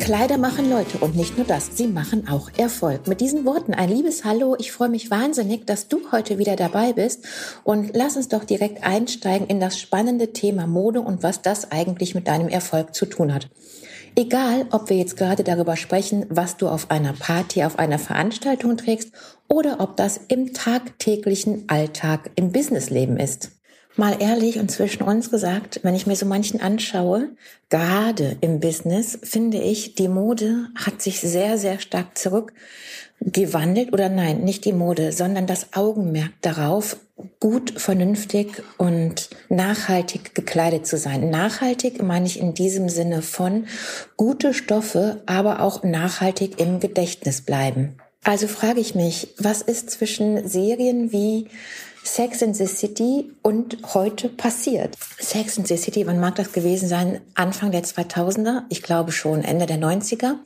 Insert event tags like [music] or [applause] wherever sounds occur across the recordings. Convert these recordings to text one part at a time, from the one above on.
Kleider machen Leute und nicht nur das, sie machen auch Erfolg. Mit diesen Worten ein liebes Hallo. Ich freue mich wahnsinnig, dass du heute wieder dabei bist und lass uns doch direkt einsteigen in das spannende Thema Mode und was das eigentlich mit deinem Erfolg zu tun hat. Egal, ob wir jetzt gerade darüber sprechen, was du auf einer Party, auf einer Veranstaltung trägst oder ob das im tagtäglichen Alltag im Businessleben ist. Mal ehrlich und zwischen uns gesagt, wenn ich mir so manchen anschaue, gerade im Business, finde ich, die Mode hat sich sehr, sehr stark zurückgewandelt oder nein, nicht die Mode, sondern das Augenmerk darauf, gut, vernünftig und nachhaltig gekleidet zu sein. Nachhaltig meine ich in diesem Sinne von gute Stoffe, aber auch nachhaltig im Gedächtnis bleiben. Also frage ich mich, was ist zwischen Serien wie Sex in the City und heute passiert. Sex in the City, wann mag das gewesen sein? Anfang der 2000er? Ich glaube schon Ende der 90er.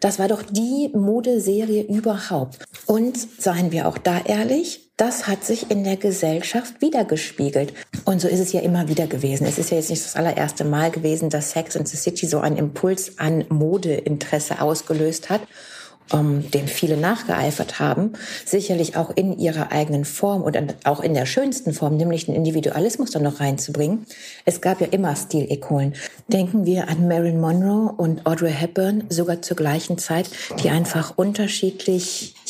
Das war doch die Modeserie überhaupt. Und seien wir auch da ehrlich, das hat sich in der Gesellschaft wiedergespiegelt. Und so ist es ja immer wieder gewesen. Es ist ja jetzt nicht das allererste Mal gewesen, dass Sex in the City so einen Impuls an Modeinteresse ausgelöst hat um, dem viele nachgeeifert haben, sicherlich auch in ihrer eigenen Form und auch in der schönsten Form, nämlich den Individualismus dann noch reinzubringen. Es gab ja immer Stilikonen. Denken wir an Marilyn Monroe und Audrey Hepburn, sogar zur gleichen Zeit, die einfach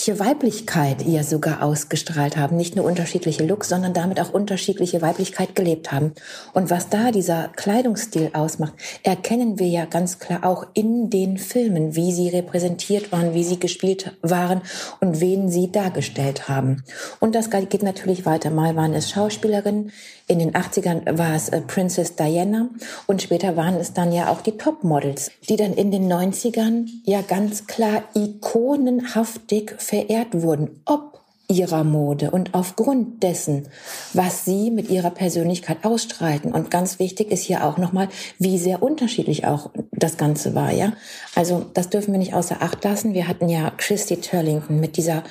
unterschiedliche Weiblichkeit ihr sogar ausgestrahlt haben. Nicht nur unterschiedliche Looks, sondern damit auch unterschiedliche Weiblichkeit gelebt haben. Und was da dieser Kleidungsstil ausmacht, erkennen wir ja ganz klar auch in den Filmen, wie sie repräsentiert waren, wie sie gespielt waren und wen sie dargestellt haben. Und das geht natürlich weiter. Mal waren es Schauspielerinnen, in den 80ern war es äh, Princess Diana und später waren es dann ja auch die Topmodels, die dann in den 90ern ja ganz klar ikonenhaftig verehrt wurden. Ob ihrer Mode und aufgrund dessen, was sie mit ihrer Persönlichkeit ausstreiten. Und ganz wichtig ist hier auch nochmal, wie sehr unterschiedlich auch das Ganze war, ja. Also, das dürfen wir nicht außer Acht lassen. Wir hatten ja Christy Turlington mit dieser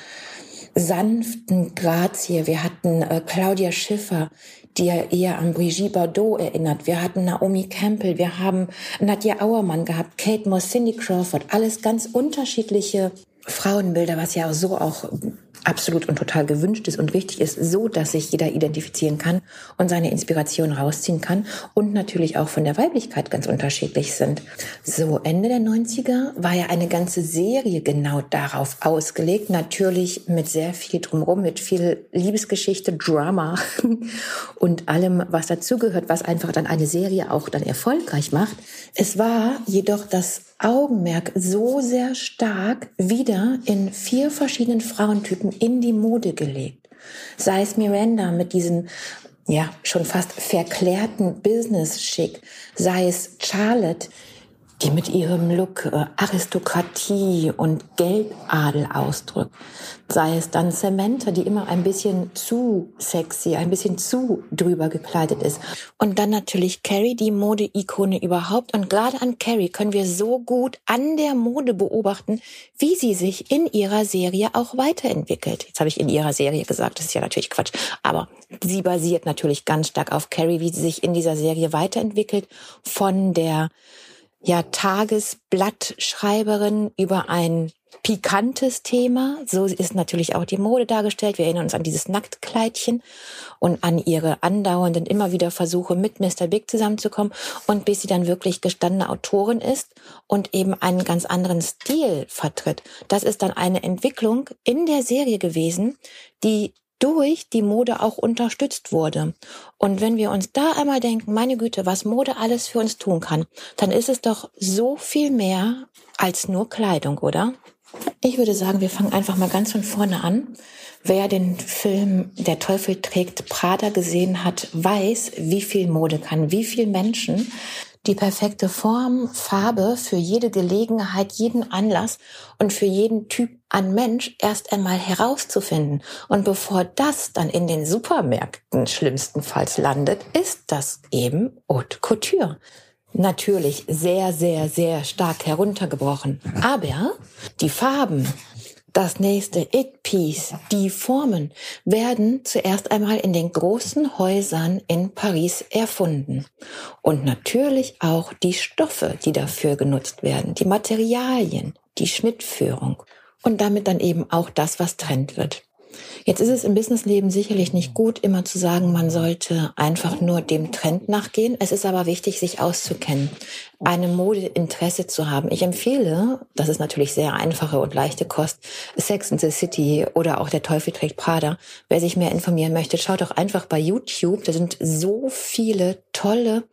sanften Grazie. Wir hatten äh, Claudia Schiffer, die ja eher an Brigitte Bardot erinnert. Wir hatten Naomi Campbell, wir haben Nadja Auermann gehabt, Kate Moss, Cindy Crawford. Alles ganz unterschiedliche Frauenbilder, was ja auch so auch absolut und total gewünscht ist und wichtig ist, so dass sich jeder identifizieren kann und seine Inspiration rausziehen kann und natürlich auch von der Weiblichkeit ganz unterschiedlich sind. So, Ende der 90er war ja eine ganze Serie genau darauf ausgelegt, natürlich mit sehr viel drumherum, mit viel Liebesgeschichte, Drama [laughs] und allem, was dazugehört, was einfach dann eine Serie auch dann erfolgreich macht. Es war jedoch das Augenmerk so sehr stark wieder in vier verschiedenen Frauentypen in die Mode gelegt. Sei es Miranda mit diesem ja, schon fast verklärten Business-Schick, sei es Charlotte, die mit ihrem Look äh, Aristokratie und Geldadel ausdrückt. Sei es dann Samantha, die immer ein bisschen zu sexy, ein bisschen zu drüber gekleidet ist. Und dann natürlich Carrie, die Mode-Ikone überhaupt. Und gerade an Carrie können wir so gut an der Mode beobachten, wie sie sich in ihrer Serie auch weiterentwickelt. Jetzt habe ich in ihrer Serie gesagt, das ist ja natürlich Quatsch. Aber sie basiert natürlich ganz stark auf Carrie, wie sie sich in dieser Serie weiterentwickelt. Von der ja Tagesblattschreiberin über ein pikantes Thema. So ist natürlich auch die Mode dargestellt. Wir erinnern uns an dieses Nacktkleidchen und an ihre andauernden immer wieder Versuche mit Mr. Big zusammenzukommen und bis sie dann wirklich gestandene Autorin ist und eben einen ganz anderen Stil vertritt. Das ist dann eine Entwicklung in der Serie gewesen, die durch die Mode auch unterstützt wurde. Und wenn wir uns da einmal denken, meine Güte, was Mode alles für uns tun kann, dann ist es doch so viel mehr als nur Kleidung, oder? Ich würde sagen, wir fangen einfach mal ganz von vorne an. Wer den Film Der Teufel trägt Prada gesehen hat, weiß, wie viel Mode kann, wie viel Menschen die perfekte Form, Farbe für jede Gelegenheit, jeden Anlass und für jeden Typ an Mensch erst einmal herauszufinden. Und bevor das dann in den Supermärkten schlimmstenfalls landet, ist das eben Haute Couture. Natürlich sehr, sehr, sehr stark heruntergebrochen. Aber die Farben, das nächste It-Piece, die Formen werden zuerst einmal in den großen Häusern in Paris erfunden. Und natürlich auch die Stoffe, die dafür genutzt werden, die Materialien, die Schnittführung und damit dann eben auch das, was Trend wird. Jetzt ist es im Businessleben sicherlich nicht gut, immer zu sagen, man sollte einfach nur dem Trend nachgehen. Es ist aber wichtig, sich auszukennen, eine Modeinteresse zu haben. Ich empfehle, das ist natürlich sehr einfache und leichte Kost, Sex in the City oder auch Der Teufel trägt Prada. Wer sich mehr informieren möchte, schaut doch einfach bei YouTube. Da sind so viele tolle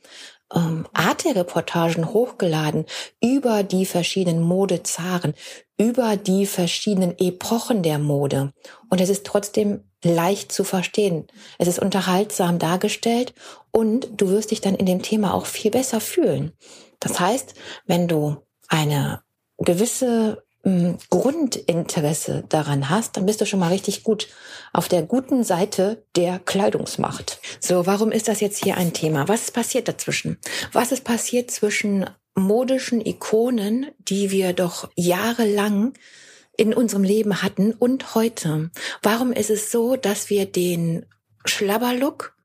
ähm, Arte-Reportagen hochgeladen über die verschiedenen Modezaren, über die verschiedenen Epochen der Mode. Und es ist trotzdem leicht zu verstehen. Es ist unterhaltsam dargestellt und du wirst dich dann in dem Thema auch viel besser fühlen. Das heißt, wenn du eine gewisse Grundinteresse daran hast, dann bist du schon mal richtig gut auf der guten Seite der Kleidungsmacht. So, warum ist das jetzt hier ein Thema? Was ist passiert dazwischen? Was ist passiert zwischen modischen Ikonen, die wir doch jahrelang in unserem Leben hatten und heute? Warum ist es so, dass wir den Schlabberlook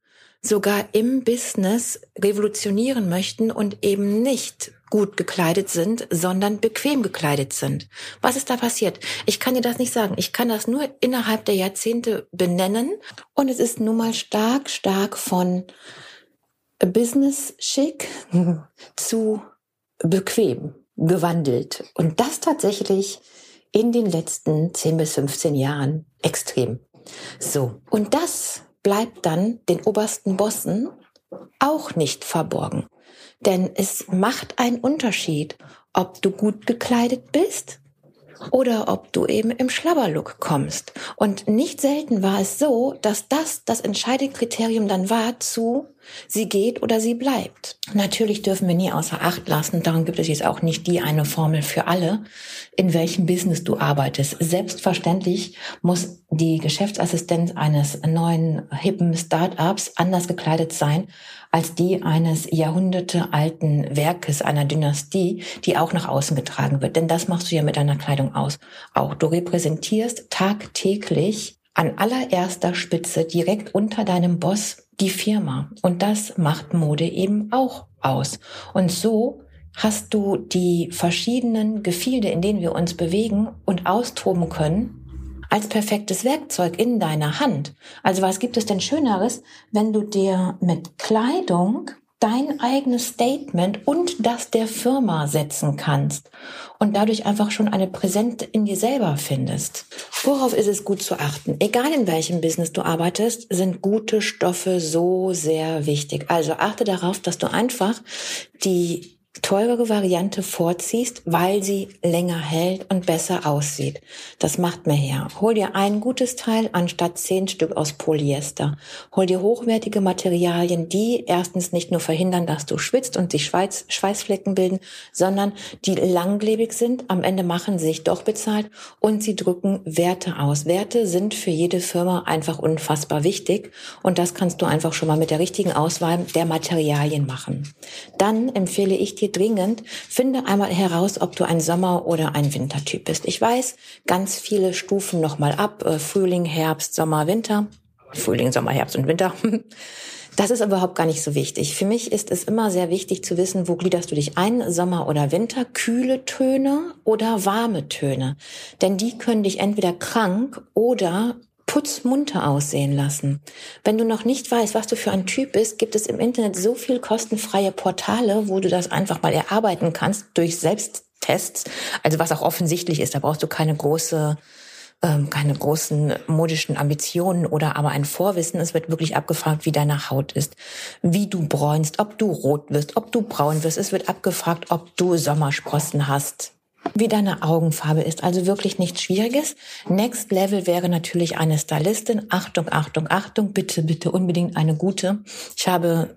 sogar im Business revolutionieren möchten und eben nicht gut gekleidet sind, sondern bequem gekleidet sind. Was ist da passiert? Ich kann dir das nicht sagen. Ich kann das nur innerhalb der Jahrzehnte benennen. Und es ist nun mal stark, stark von Business schick [laughs] zu bequem gewandelt. Und das tatsächlich in den letzten 10 bis 15 Jahren extrem. So. Und das bleibt dann den obersten Bossen auch nicht verborgen. Denn es macht einen Unterschied, ob du gut gekleidet bist oder ob du eben im Schlabberlook kommst. Und nicht selten war es so, dass das das entscheidende Kriterium dann war zu, sie geht oder sie bleibt. Natürlich dürfen wir nie außer Acht lassen, darum gibt es jetzt auch nicht die eine Formel für alle, in welchem Business du arbeitest. Selbstverständlich muss die Geschäftsassistenz eines neuen, hippen Startups anders gekleidet sein als die eines jahrhundertealten Werkes einer Dynastie, die auch nach außen getragen wird. Denn das machst du ja mit deiner Kleidung aus. Auch du repräsentierst tagtäglich an allererster Spitze direkt unter deinem Boss die Firma. Und das macht Mode eben auch aus. Und so hast du die verschiedenen Gefilde, in denen wir uns bewegen und austoben können, als perfektes Werkzeug in deiner Hand. Also was gibt es denn Schöneres, wenn du dir mit Kleidung dein eigenes Statement und das der Firma setzen kannst und dadurch einfach schon eine Präsenz in dir selber findest. Worauf ist es gut zu achten? Egal in welchem Business du arbeitest, sind gute Stoffe so sehr wichtig. Also achte darauf, dass du einfach die teurere Variante vorziehst, weil sie länger hält und besser aussieht. Das macht mehr her. Hol dir ein gutes Teil anstatt zehn Stück aus Polyester. Hol dir hochwertige Materialien, die erstens nicht nur verhindern, dass du schwitzt und sich Schweiß, Schweißflecken bilden, sondern die langlebig sind, am Ende machen sich doch bezahlt und sie drücken Werte aus. Werte sind für jede Firma einfach unfassbar wichtig und das kannst du einfach schon mal mit der richtigen Auswahl der Materialien machen. Dann empfehle ich dir dringend, finde einmal heraus, ob du ein Sommer- oder ein Wintertyp bist. Ich weiß, ganz viele Stufen nochmal ab. Äh, Frühling, Herbst, Sommer, Winter. Frühling, Sommer, Herbst und Winter. [laughs] Das ist überhaupt gar nicht so wichtig. Für mich ist es immer sehr wichtig zu wissen, wo gliederst du dich ein, Sommer oder Winter, kühle Töne oder warme Töne. Denn die können dich entweder krank oder putzmunter aussehen lassen. Wenn du noch nicht weißt, was du für ein Typ bist, gibt es im Internet so viel kostenfreie Portale, wo du das einfach mal erarbeiten kannst durch Selbsttests. Also was auch offensichtlich ist, da brauchst du keine große ähm, keine großen modischen Ambitionen oder aber ein Vorwissen. Es wird wirklich abgefragt, wie deine Haut ist, wie du bräunst, ob du rot wirst, ob du braun wirst. Es wird abgefragt, ob du Sommersprossen hast, wie deine Augenfarbe ist. Also wirklich nichts Schwieriges. Next Level wäre natürlich eine Stylistin. Achtung, Achtung, Achtung, bitte, bitte unbedingt eine gute. Ich habe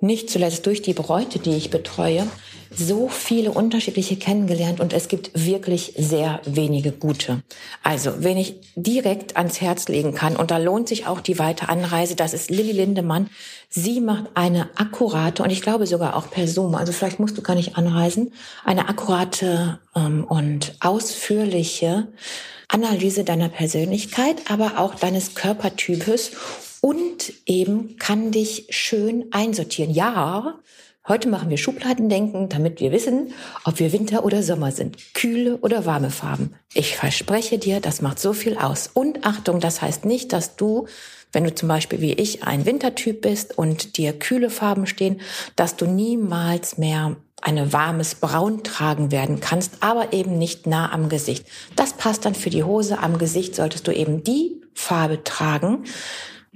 nicht zuletzt durch die Bräute, die ich betreue, so viele unterschiedliche kennengelernt und es gibt wirklich sehr wenige gute. Also, wenn ich direkt ans Herz legen kann und da lohnt sich auch die weite Anreise, das ist Lilly Lindemann. Sie macht eine akkurate und ich glaube sogar auch per Zoom, also vielleicht musst du gar nicht anreisen, eine akkurate ähm, und ausführliche Analyse deiner Persönlichkeit, aber auch deines Körpertypes und eben kann dich schön einsortieren. Ja, Heute machen wir Schubladendenken, damit wir wissen, ob wir Winter oder Sommer sind, kühle oder warme Farben. Ich verspreche dir, das macht so viel aus. Und Achtung, das heißt nicht, dass du, wenn du zum Beispiel wie ich ein Wintertyp bist und dir kühle Farben stehen, dass du niemals mehr eine warmes Braun tragen werden kannst, aber eben nicht nah am Gesicht. Das passt dann für die Hose. Am Gesicht solltest du eben die Farbe tragen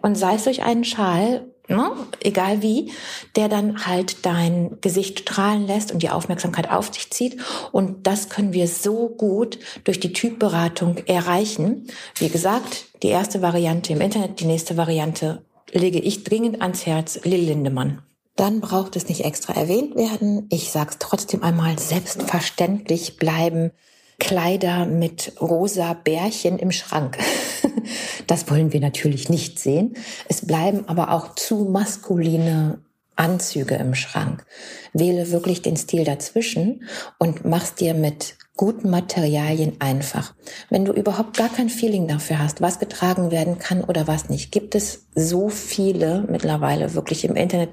und sei es durch einen Schal ne, egal wie, der dann halt dein Gesicht strahlen lässt und die Aufmerksamkeit auf sich zieht. Und das können wir so gut durch die Typberatung erreichen. Wie gesagt, die erste Variante im Internet, die nächste Variante lege ich dringend ans Herz, Lil Lindemann. Dann braucht es nicht extra erwähnt werden. Ich sag's trotzdem einmal, selbstverständlich bleiben Kleider mit rosa Bärchen im Schrank. [laughs] Das wollen wir natürlich nicht sehen. Es bleiben aber auch zu maskuline Anzüge im Schrank. Wähle wirklich den Stil dazwischen und mach's dir mit guten Materialien einfach. Wenn du überhaupt gar kein Feeling dafür hast, was getragen werden kann oder was nicht, gibt es so viele mittlerweile wirklich im Internet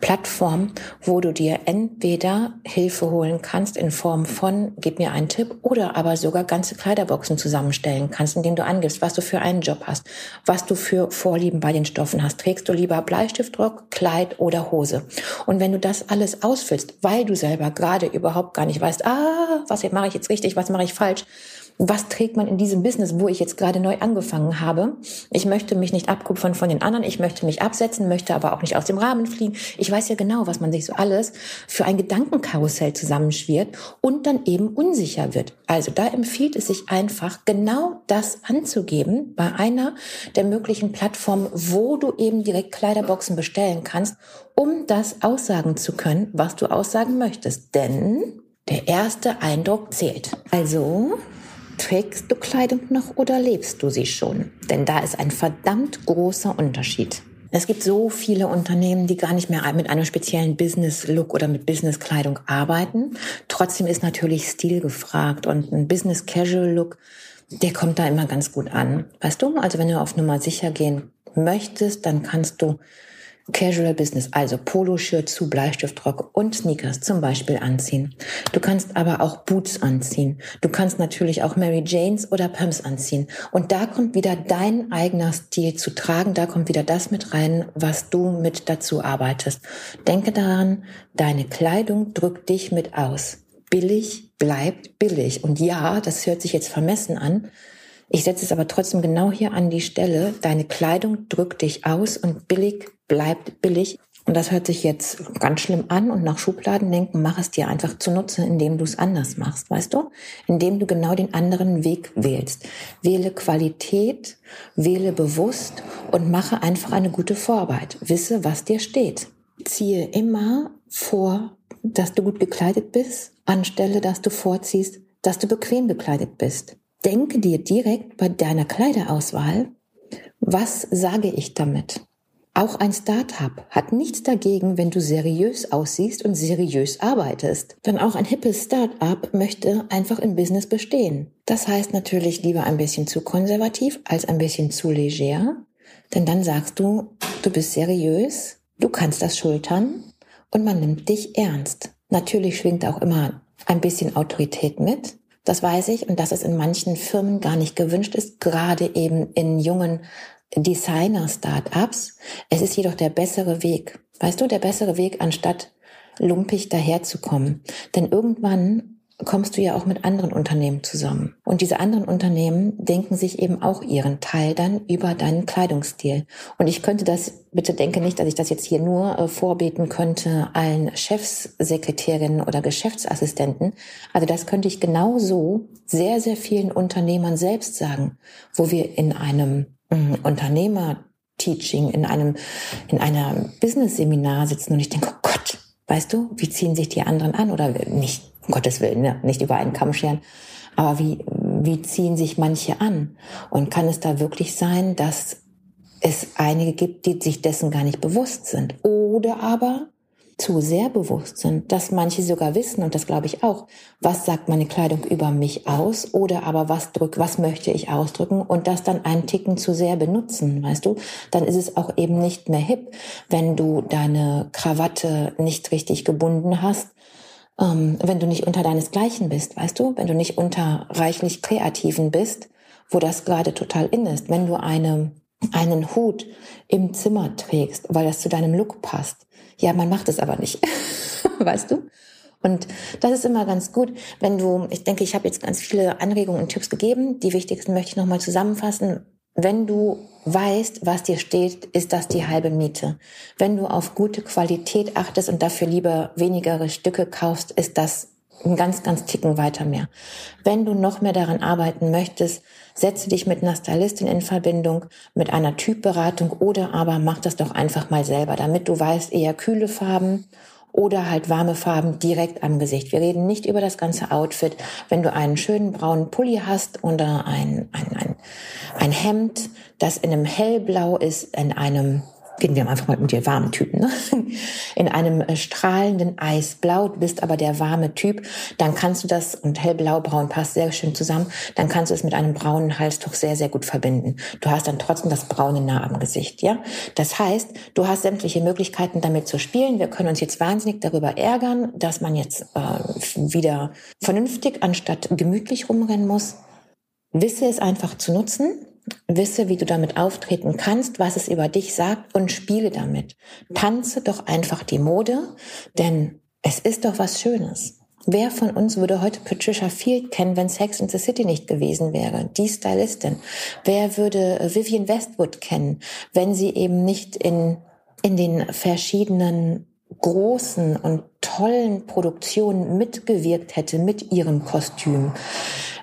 Plattformen, wo du dir entweder Hilfe holen kannst in Form von, gib mir einen Tipp, oder aber sogar ganze Kleiderboxen zusammenstellen kannst, indem du angibst, was du für einen Job hast, was du für Vorlieben bei den Stoffen hast. Trägst du lieber Bleistiftrock, Kleid oder Hose? Und wenn du das alles ausfüllst, weil du selber gerade überhaupt gar nicht weißt, ah, was mache ich jetzt richtig, was mache ich falsch, was trägt man in diesem Business, wo ich jetzt gerade neu angefangen habe. Ich möchte mich nicht abkupfern von den anderen, ich möchte mich absetzen, möchte aber auch nicht aus dem Rahmen fliegen. Ich weiß ja genau, was man sich so alles für ein Gedankenkarussell zusammenschwirrt und dann eben unsicher wird. Also da empfiehlt es sich einfach, genau das anzugeben bei einer der möglichen Plattformen, wo du eben direkt Kleiderboxen bestellen kannst, um das aussagen zu können, was du aussagen möchtest. Denn der erste Eindruck zählt. Also Trägst du Kleidung noch oder lebst du sie schon? Denn da ist ein verdammt großer Unterschied. Es gibt so viele Unternehmen, die gar nicht mehr mit einem speziellen Business-Look oder mit Business-Kleidung arbeiten. Trotzdem ist natürlich Stil gefragt und ein Business-Casual-Look, der kommt da immer ganz gut an. Weißt du, also wenn du auf Nummer sicher gehen möchtest, dann kannst du Casual Business, also Poloshirt zu Bleistiftrock und Sneakers zum Beispiel anziehen. Du kannst aber auch Boots anziehen. Du kannst natürlich auch Mary Janes oder Pumps anziehen. Und da kommt wieder dein eigener Stil zu tragen. Da kommt wieder das mit rein, was du mit dazu arbeitest. Denke daran, deine Kleidung drückt dich mit aus. Billig bleibt billig. Und ja, das hört sich jetzt vermessen an. Ich setze es aber trotzdem genau hier an die Stelle. Deine Kleidung drückt dich aus und billig bleibt billig. Und das hört sich jetzt ganz schlimm an und nach Schubladen denken, mach es dir einfach zunutze, indem du es anders machst, weißt du? Indem du genau den anderen Weg wählst. Wähle Qualität, wähle bewusst und mache einfach eine gute Vorarbeit. Wisse, was dir steht. Ziehe immer vor, dass du gut gekleidet bist, anstelle, dass du vorziehst, dass du bequem gekleidet bist. Denke dir direkt bei deiner Kleiderauswahl, was sage ich damit? Auch ein Start-up hat nichts dagegen, wenn du seriös aussiehst und seriös arbeitest. Denn auch ein hippes Start-up möchte einfach im Business bestehen. Das heißt natürlich lieber ein bisschen zu konservativ als ein bisschen zu leger. Denn dann sagst du, du bist seriös, du kannst das schultern und man nimmt dich ernst. Natürlich schwingt auch immer ein bisschen Autorität mit. Das weiß ich und dass es in manchen Firmen gar nicht gewünscht ist, gerade eben in jungen Designer-Startups. Es ist jedoch der bessere Weg. Weißt du, der bessere Weg, anstatt lumpig daherzukommen. Denn irgendwann kommst du ja auch mit anderen Unternehmen zusammen. Und diese anderen Unternehmen denken sich eben auch ihren Teil dann über deinen Kleidungsstil. Und ich könnte das, bitte denke nicht, dass ich das jetzt hier nur äh, vorbeten könnte allen Chefssekretärinnen oder Geschäftsassistenten. Also das könnte ich genauso sehr, sehr vielen Unternehmern selbst sagen, wo wir in einem Unternehmer-Teaching, in einem, in einer Business-Seminar sitzen und ich denke, oh Gott, weißt du, wie ziehen sich die anderen an? Oder nicht, um Gottes Willen, ne? nicht über einen Kamm scheren. Aber wie, wie ziehen sich manche an? Und kann es da wirklich sein, dass es einige gibt, die sich dessen gar nicht bewusst sind? Oder aber zu sehr bewusst sind, dass manche sogar wissen, und das glaube ich auch, was sagt meine Kleidung über mich aus oder aber was drückt, was möchte ich ausdrücken und das dann einen Ticken zu sehr benutzen, weißt du, dann ist es auch eben nicht mehr hip, wenn du deine Krawatte nicht richtig gebunden hast, ähm, wenn du nicht unter deinesgleichen bist, weißt du, wenn du nicht unter reichlich Kreativen bist, wo das gerade total in ist, wenn du eine einen Hut im Zimmer trägst, weil das zu deinem Look passt. Ja, man macht es aber nicht. [laughs] weißt du? Und das ist immer ganz gut, wenn du, ich denke, ich habe jetzt ganz viele Anregungen und Tipps gegeben. Die wichtigsten möchte ich nochmal zusammenfassen. Wenn du weißt, was dir steht, ist das die halbe Miete. Wenn du auf gute Qualität achtest und dafür lieber wenigere Stücke kaufst, ist das ein ganz, ganz Ticken weiter mehr. Wenn du noch mehr daran arbeiten möchtest, setze dich mit einer Stylistin in Verbindung, mit einer Typberatung oder aber mach das doch einfach mal selber, damit du weißt, eher kühle Farben oder halt warme Farben direkt am Gesicht. Wir reden nicht über das ganze Outfit. Wenn du einen schönen braunen Pulli hast oder ein, ein, ein, ein Hemd, das in einem hellblau ist, in einem gehen wir einfach mal mit dir warmen Typen, ne? [laughs] in einem äh, strahlenden Eisblau, bist aber der warme Typ, dann kannst du das, und hellblau-braun passt sehr schön zusammen, dann kannst du es mit einem braunen Halstuch sehr, sehr gut verbinden. Du hast dann trotzdem das braune nah am Gesicht, ja? Das heißt, du hast sämtliche Möglichkeiten damit zu spielen. Wir können uns jetzt wahnsinnig darüber ärgern, dass man jetzt äh, wieder vernünftig anstatt gemütlich rumrennen muss. Wisse es einfach zu nutzen Wisse, wie du damit auftreten kannst, was es über dich sagt und spiele damit. Tanze doch einfach die Mode, denn es ist doch was Schönes. Wer von uns würde heute Patricia Field kennen, wenn Sex in the City nicht gewesen wäre? Die Stylistin. Wer würde Vivian Westwood kennen, wenn sie eben nicht in, in den verschiedenen großen und tollen Produktionen mitgewirkt hätte mit ihrem Kostüm?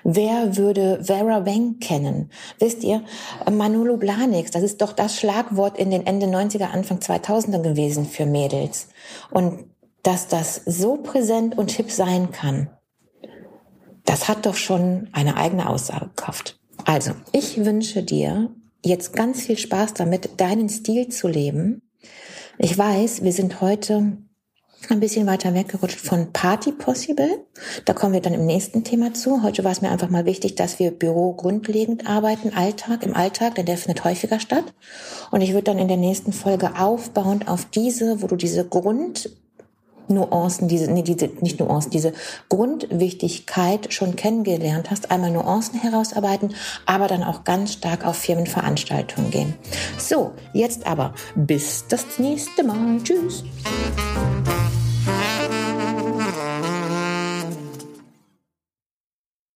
Wer würde Vera Wang kennen? Wisst ihr, Manolo Blahniks, das ist doch das Schlagwort in den Ende 90er, Anfang 2000er gewesen für Mädels. Und dass das so präsent und hip sein kann, das hat doch schon eine eigene Aussagekraft. Also, ich wünsche dir jetzt ganz viel Spaß damit, deinen Stil zu leben. Ich weiß, wir sind heute ein bisschen weiter weggerutscht von Party Possible. Da kommen wir dann im nächsten Thema zu. Heute war es mir einfach mal wichtig, dass wir Büro grundlegend arbeiten, Alltag, im Alltag, denn der findet häufiger statt. Und ich würde dann in der nächsten Folge aufbauend auf diese, wo du diese Grund Nuancen, diese, nee, diese, nicht Nuancen, diese Grundwichtigkeit schon kennengelernt hast, einmal Nuancen herausarbeiten, aber dann auch ganz stark auf Firmenveranstaltungen gehen. So, jetzt aber bis das nächste Mal. Tschüss.